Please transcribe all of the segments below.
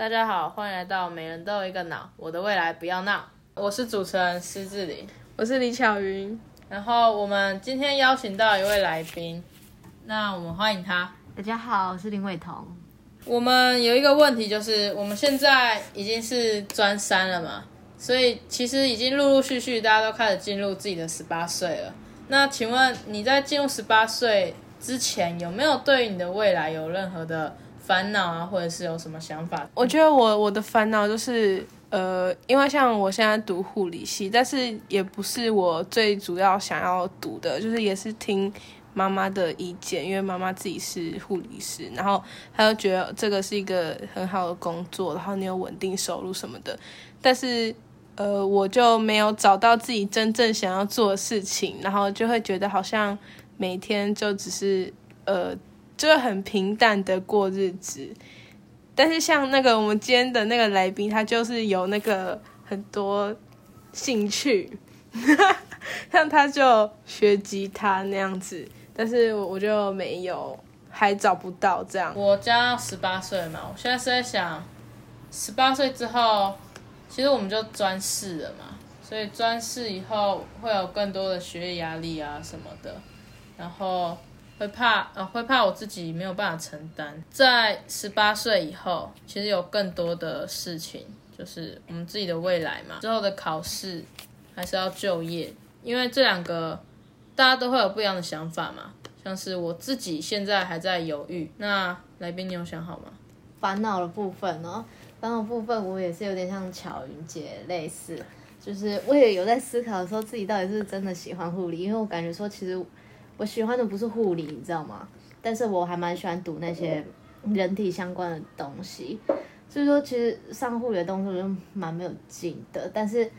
大家好，欢迎来到每人都有一个脑，我的未来不要闹。我是主持人施志玲，我是李巧云。然后我们今天邀请到一位来宾，那我们欢迎他。大家好，我是林伟彤。我们有一个问题，就是我们现在已经是专三了嘛，所以其实已经陆陆续续大家都开始进入自己的十八岁了。那请问你在进入十八岁之前，有没有对你的未来有任何的烦恼啊，或者是有什么想法？我觉得我我的烦恼就是，呃，因为像我现在读护理系，但是也不是我最主要想要读的，就是也是听妈妈的意见，因为妈妈自己是护理师，然后她就觉得这个是一个很好的工作，然后你有稳定收入什么的，但是。呃，我就没有找到自己真正想要做的事情，然后就会觉得好像每天就只是呃，就很平淡的过日子。但是像那个我们今天的那个来宾，他就是有那个很多兴趣，像他就学吉他那样子，但是我就没有，还找不到这样。我将要十八岁嘛，我现在是在想，十八岁之后，其实我们就专四了嘛，所以专四以后会有更多的学业压力啊什么的，然后会怕呃会怕我自己没有办法承担。在十八岁以后，其实有更多的事情，就是我们自己的未来嘛，之后的考试还是要就业，因为这两个大家都会有不一样的想法嘛。像是我自己现在还在犹豫，那来宾你有想好吗？烦恼的部分呢？烦恼部分我也是有点像巧云姐类似，就是我也有在思考说自己到底是真的喜欢护理，因为我感觉说其实我喜欢的不是护理，你知道吗？但是我还蛮喜欢读那些人体相关的东西，所以说其实上护理的东西我就蛮没有劲的，但是。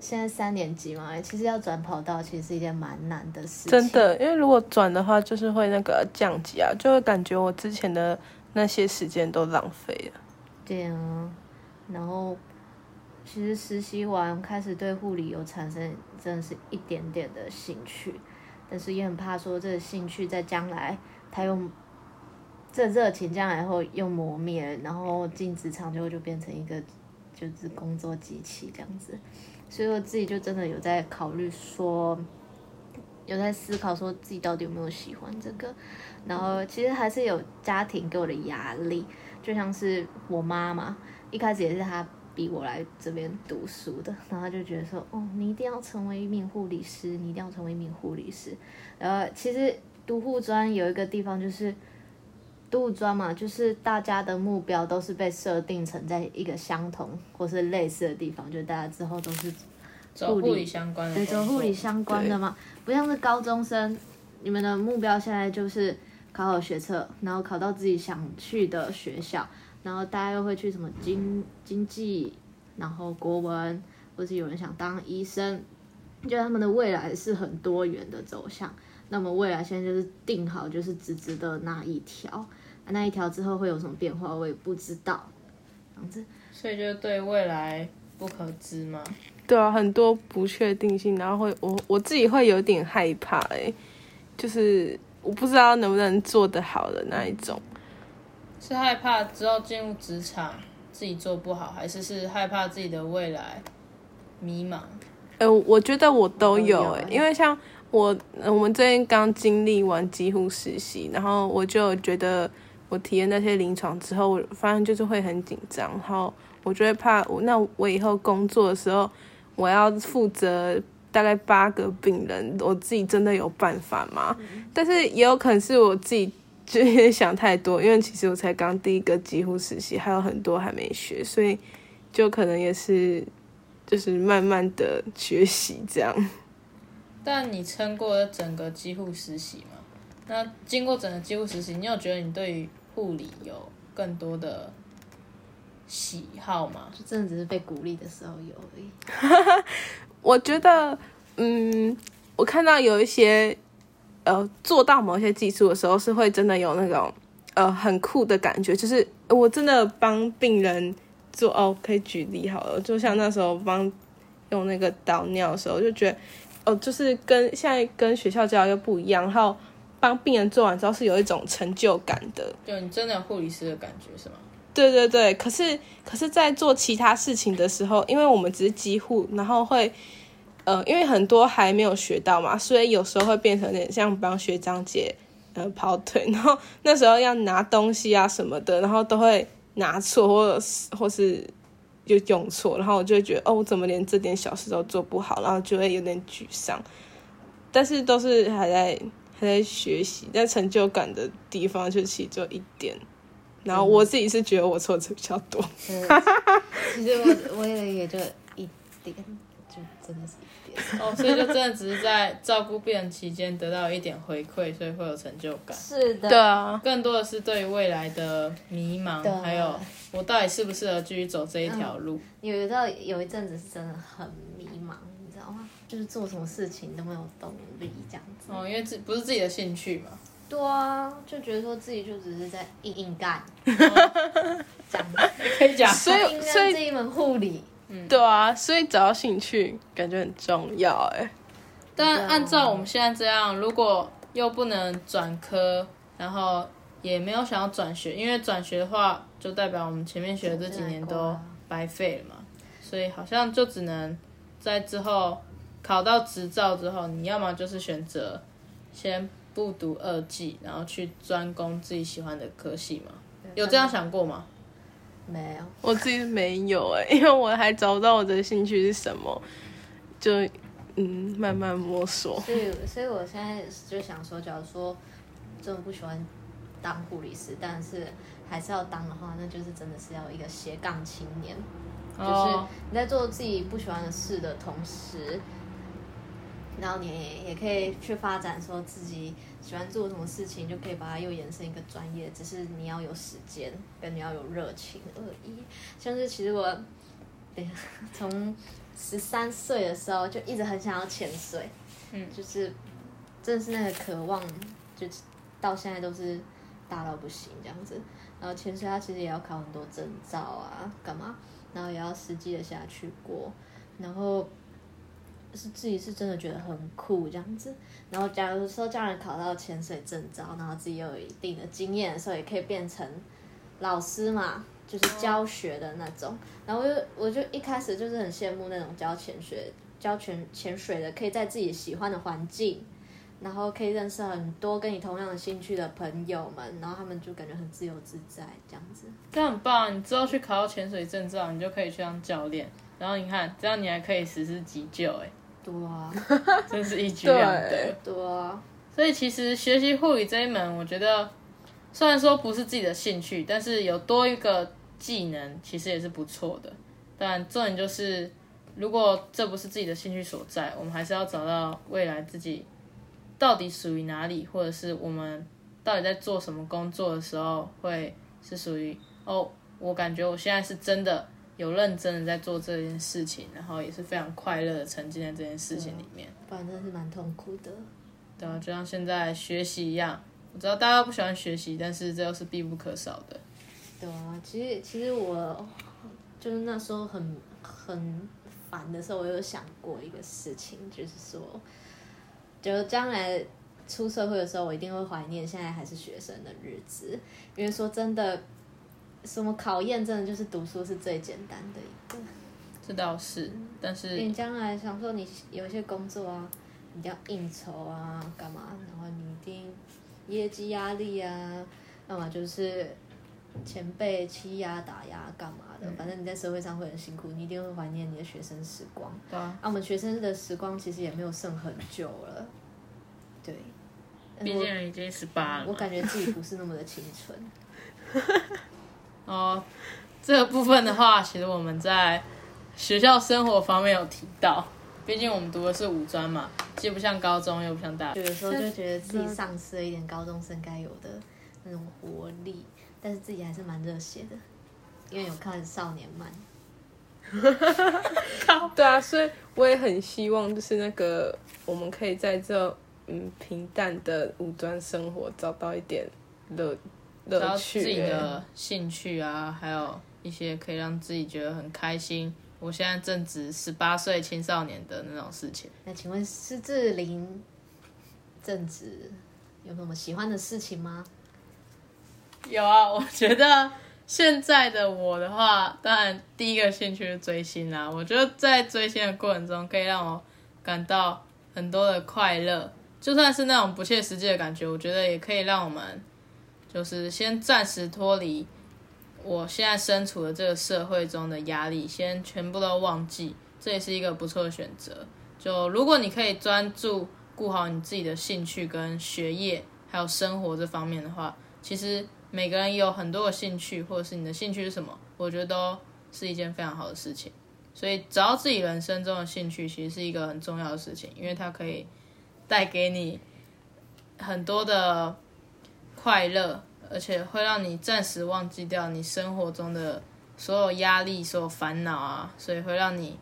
现在三年级嘛，其实要转跑道其实是一件蛮难的事情。真的，因为如果转的话，就是会那个降级啊，就会感觉我之前的那些时间都浪费了。对啊，然后其实实习完开始对护理有产生真的是一点点的兴趣，但是也很怕说这个兴趣在将来他又这热情将来后又磨灭，然后进职场之后就变成一个就是工作机器这样子。所以我自己就真的有在考虑说，有在思考说自己到底有没有喜欢这个，然后其实还是有家庭给我的压力，就像是我妈妈一开始也是她逼我来这边读书的，然后他就觉得说，哦，你一定要成为一名护理师，你一定要成为一名护理师。然后其实读护专有一个地方就是。读护专嘛，就是大家的目标都是被设定成在一个相同或是类似的地方，就大家之后都是走护理相关的，对，走护理相关的嘛，不像是高中生，你们的目标现在就是考好学测，然后考到自己想去的学校，然后大家又会去什么经经济，然后国文，或是有人想当医生，就他们的未来是很多元的走向。那么未来现在就是定好，就是直直的那一条，那一条之后会有什么变化，我也不知道。这样子，所以就对未来不可知嘛。对啊，很多不确定性，然后会我我自己会有点害怕哎，就是我不知道能不能做得好的那一种。是害怕之后进入职场自己做不好，还是是害怕自己的未来迷茫？呃，我觉得我都有哎，欸因为像。我我们最近刚经历完几乎实习，然后我就觉得我体验那些临床之后，我发现就是会很紧张，然后我就会怕我那我以后工作的时候，我要负责大概八个病人，我自己真的有办法吗？但是也有可能是我自己就也想太多，因为其实我才刚第一个几乎实习，还有很多还没学，所以就可能也是就是慢慢的学习这样。但你撑过了整个几乎实习嘛？那经过整个几乎实习，你有觉得你对于护理有更多的喜好吗？就真的只是被鼓励的时候有而已。我觉得，嗯，我看到有一些呃做到某些技术的时候，是会真的有那种呃很酷的感觉，就是我真的帮病人做哦，可以举例好了，就像那时候帮用那个导尿的时候，就觉得哦，就是跟现在跟学校教又不一样，然后帮病人做完之后是有一种成就感的。就你真的有护理师的感觉是吗？对对对，可是可是，在做其他事情的时候，因为我们只是几乎，然后会，呃，因为很多还没有学到嘛，所以有时候会变成有点像帮学长姐呃跑腿，然后那时候要拿东西啊什么的，然后都会拿错，或者是或是就用错，然后我就会觉得哦，我怎么连这点小事都做不好，然后就会有点沮丧。但是都是还在还在学习，但成就感的地方就其实就一点。然后我自己是觉得我错的比较多，对其实我我也也就一点，就真的是一点。哦，所以就真的只是在照顾病人期间得到一点回馈，所以会有成就感。是的，对啊，更多的是对于未来的迷茫，还有我到底适不适合继续走这一条路。有一道有一阵子是真的很迷茫，你知道吗？就是做什么事情都没有动力这样子。哦，因为自不是自己的兴趣嘛。对啊，就觉得说自己就只是在硬硬干，这样子。可以讲，所以硬所以这一门护理，对啊，所以找到兴趣感觉很重要哎。但按照我们现在这样，如果又不能转科，然后也没有想要转学，因为转学的话，就代表我们前面学的这几年都白费了嘛。所以好像就只能在之后考到执照之后，你要么就是选择先不读二技，然后去专攻自己喜欢的科系嘛。有这样想过吗？没有？我自己没有哎，因为我还找不到我的兴趣是什么，就嗯慢慢摸索。所以，所以我现在就想说，假如说真的不喜欢当护理师，但是还是要当的话，那就是真的是要一个斜杠青年，就是哦，你在做自己不喜欢的事的同时，然后你也可以去发展说自己喜欢做什么事情，就可以把它又延伸一个专业，只是你要有时间跟你要有热情而已。像是其实我，对，从十三岁的时候就一直很想要潜水，嗯就是真的是那个渴望，就到现在都是大到不行这样子。然后潜水它其实也要考很多证照啊，干嘛？然后也要实际的下去过，然后是自己是真的觉得很酷这样子。然后假如说叫人考到潜水证照，然后自己又有一定的经验的时候，也可以变成老师嘛，就是教学的那种。然后我就我就一开始就是很羡慕那种教潜水、教潜潜水的，可以在自己喜欢的环境。然后可以认识很多跟你同样的兴趣的朋友们，然后他们就感觉很自由自在这样子。这样很棒！你之后去考到潜水证照，你就可以去当教练。然后你看，这样你还可以实施急救，哎，对啊，真是一举两得对。对啊，所以其实学习护理这一门，我觉得虽然说不是自己的兴趣，但是有多一个技能，其实也是不错的。但重点就是，如果这不是自己的兴趣所在，我们还是要找到未来自己到底属于哪里，或者是我们到底在做什么工作的时候，会是属于哦，我感觉我现在是真的有认真的在做这件事情，然后也是非常快乐的沉浸在这件事情里面。不然真的是蛮痛苦的。对啊，就像现在学习一样，我知道大家不喜欢学习，但是这又是必不可少的。对啊，其实其实我就是那时候很很烦的时候，我有想过一个事情，就是说，就将来出社会的时候，我一定会怀念现在还是学生的日子，因为说真的，什么考验真的就是读书是最简单的一个。这倒是，但是你将来想说你有一些工作啊，你一定要应酬啊，干嘛？然后你一定业绩压力啊，要么就是前辈欺压打压干嘛的，反正你在社会上会很辛苦，你一定会怀念你的学生时光。对啊，啊，我们学生的时光其实也没有剩很久了，对。毕竟已经十八了嘛。我感觉自己不是那么的青春。哦，这个部分的话，其实我们在学校生活方面有提到，毕竟我们读的是五专嘛，既不像高中，又不像大学。有时候就觉得自己丧失了一点高中生该有的那种活力，但是自己还是蛮热血的，因为有看少年漫。对啊，所以我也很希望，就是那个我们可以在这嗯平淡的五专生活找到一点乐找自己。的兴趣啊，还有一些可以让自己觉得很开心。我现在正值十八岁青少年的那种事情。那请问施志玲正值有什么喜欢的事情吗？有啊，我觉得现在的我的话，当然第一个兴趣是追星啦。我觉得在追星的过程中，可以让我感到很多的快乐，就算是那种不切实际的感觉，我觉得也可以让我们就是先暂时脱离我现在身处的这个社会中的压力，先全部都忘记，这也是一个不错的选择。就如果你可以专注顾好你自己的兴趣跟学业，还有生活这方面的话，其实。每个人有很多的兴趣，或者是你的兴趣是什么？我觉得都是一件非常好的事情。所以找到自己人生中的兴趣，其实是一个很重要的事情，因为它可以带给你很多的快乐，而且会让你暂时忘记掉你生活中的所有压力、所有烦恼啊。所以会让你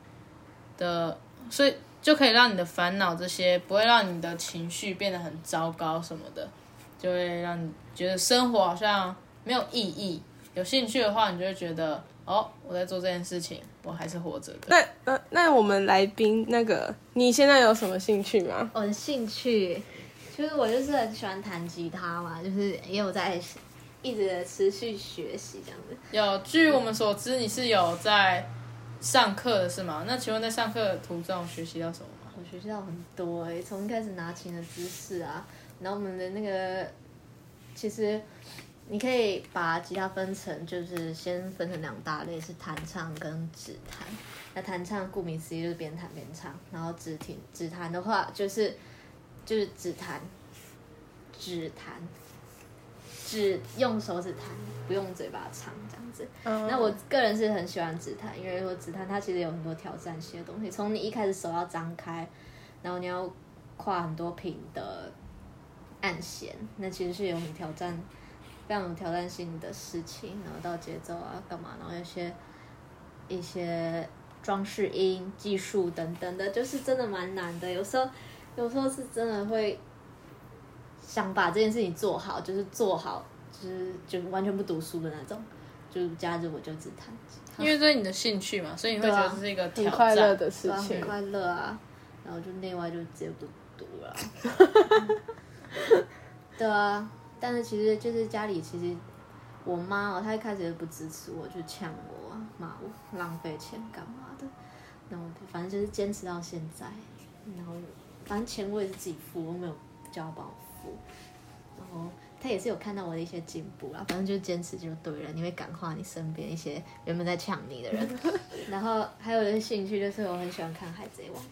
的，所以就可以让你的烦恼这些不会让你的情绪变得很糟糕什么的。就会让你觉得生活好像没有意义。有兴趣的话，你就会觉得哦，我在做这件事情，我还是活着的。那那那我们来宾那个，你现在有什么兴趣吗？我的兴趣就是我就是很喜欢弹吉他嘛，就是也有在一直持续学习这样子。有，据我们所知，你是有在上课的是吗？那请问在上课的途中学习到什么吗？我学习到很多诶，从一开始拿琴的姿势啊。然后我们的那个，其实你可以把吉他分成，就是先分成两大类，是弹唱跟指弹。那弹唱顾名思义就是边弹边唱，然后指听指弹的话就是就是指弹，指弹，只用手指弹，不用嘴巴唱这样子。那我个人是很喜欢指弹，因为说指弹它其实有很多挑战性的东西，从你一开始手要张开，然后你要跨很多品的。按弦，那其实是有很挑战、非常有挑战性的事情。然后到节奏啊，干嘛？然后有些一些装饰音技术等等的，就是真的蛮难的。有时候，有时候是真的会想把这件事情做好，就是做好，就是就完全不读书的那种。就假日我就只弹吉他，因为这是你的兴趣嘛，所以你会觉得是一个很快乐的事情，很快乐啊。然后就内外就直接不读了。对啊，但是其实就是家里其实我妈哦，她一开始也不支持我，就呛我啊，骂我浪费钱干嘛的。然后反正就是坚持到现在，然后反正钱我也是自己付，我没有叫他帮我付。然后他也是有看到我的一些进步啦，反正就坚持就对了。你会感化你身边一些原本在抢你的人。然后还有一个兴趣就是我很喜欢看《海贼王》，《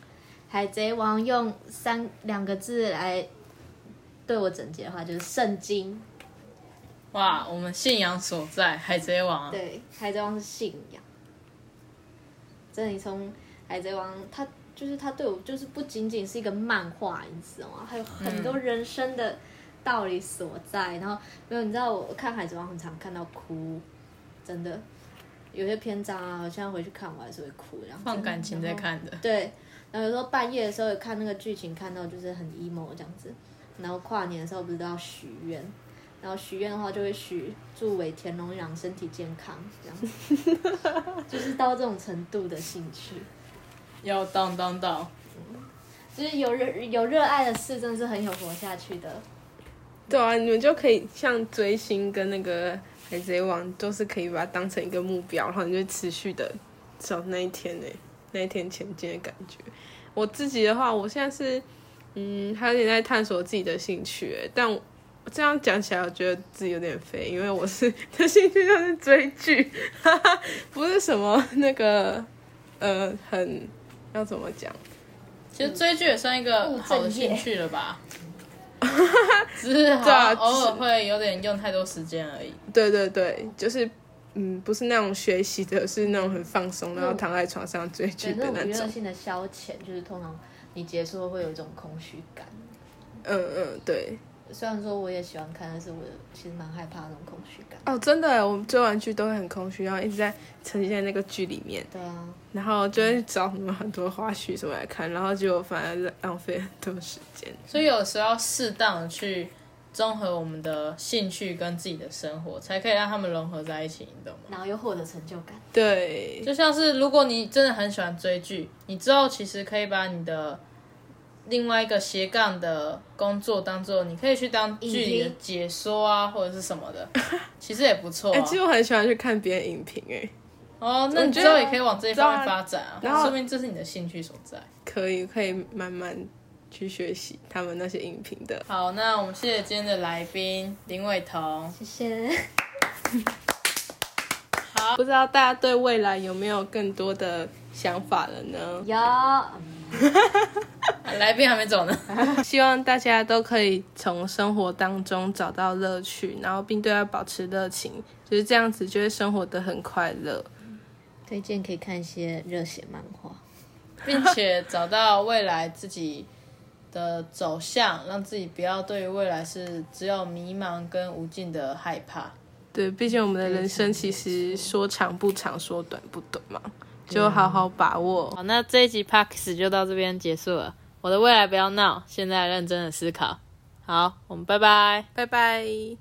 海贼王》用三两个字来。对我整洁的话就是圣经，哇，我们信仰所在海贼王。对，海贼王是信仰。真的，你从海贼王，他就是他对我就是不仅仅是一个漫画，你知道吗？还有很多人生的道理所在。然后没有，你知道我看海贼王很常看到哭，真的，有些篇章啊，我现在回去看我还是会哭，然后放感情在看的。对，然后有时候半夜的时候看那个剧情，看到就是很 emo 这样子。然后跨年的时候不是都要许愿，然后许愿的话就会许祝尾田荣养身体健康，这样，就是到这种程度的兴趣，要当当当，就是有热有热爱的事，真的是很有活下去的。对啊，你们就可以像追星跟那个海贼王，都是可以把它当成一个目标，然后你就持续的走那一天呢，那一天前进的感觉。我自己的话，我现在是。嗯，还有点在探索自己的兴趣，但我这样讲起来，我觉得自己有点肥，因为我是的兴趣就是追剧，哈 哈不是什么那个呃，很要怎么讲？其实追剧也算一个好的兴趣了吧？只是偶尔会有点用太多时间而已。对对对，就是嗯，不是那种学习的，是那种很放松，然后躺在床上追剧的那种。娱乐性的消遣，就是通常。你结束后会有一种空虚感。嗯嗯，对。虽然说我也喜欢看，但是我其实蛮害怕那种空虚感。哦，真的，我们追完剧都会很空虚，然后一直在沉浸在那个剧里面。对啊。然后就会找什么很多花絮什么来看，然后就反而浪费很多时间。所以有时候要适当的去综合我们的兴趣跟自己的生活，才可以让他们融合在一起，你懂吗？然后又获得成就感。对。就像是如果你真的很喜欢追剧，你之后其实可以把你的。另外一个斜杠的工作当做你可以去当剧里的解说啊，或者是什么的，其实也不错、哎、啊。其实我很喜欢去看别人影评，哎，哦，那你觉得之后也可以往这一方面发展啊，然后说明这是你的兴趣所在。可以可以慢慢去学习他们那些影评的。好，那我们谢谢今天的来宾林伟彤。谢谢。不知道大家对未来有没有更多的想法了呢？有，来宾还没走呢。希望大家都可以从生活当中找到乐趣，然后并对它保持热情，就是这样子就会生活的很快乐。推荐可以看一些热血漫画。并且找到未来自己的走向，让自己不要对于未来是只有迷茫跟无尽的害怕。对，毕竟我们的人生其实说长不长，说短不短嘛，就好好把握。好，那这一集 Parks 就到这边结束了。我的未来不要闹，现在认真的思考。好，我们拜拜。拜拜。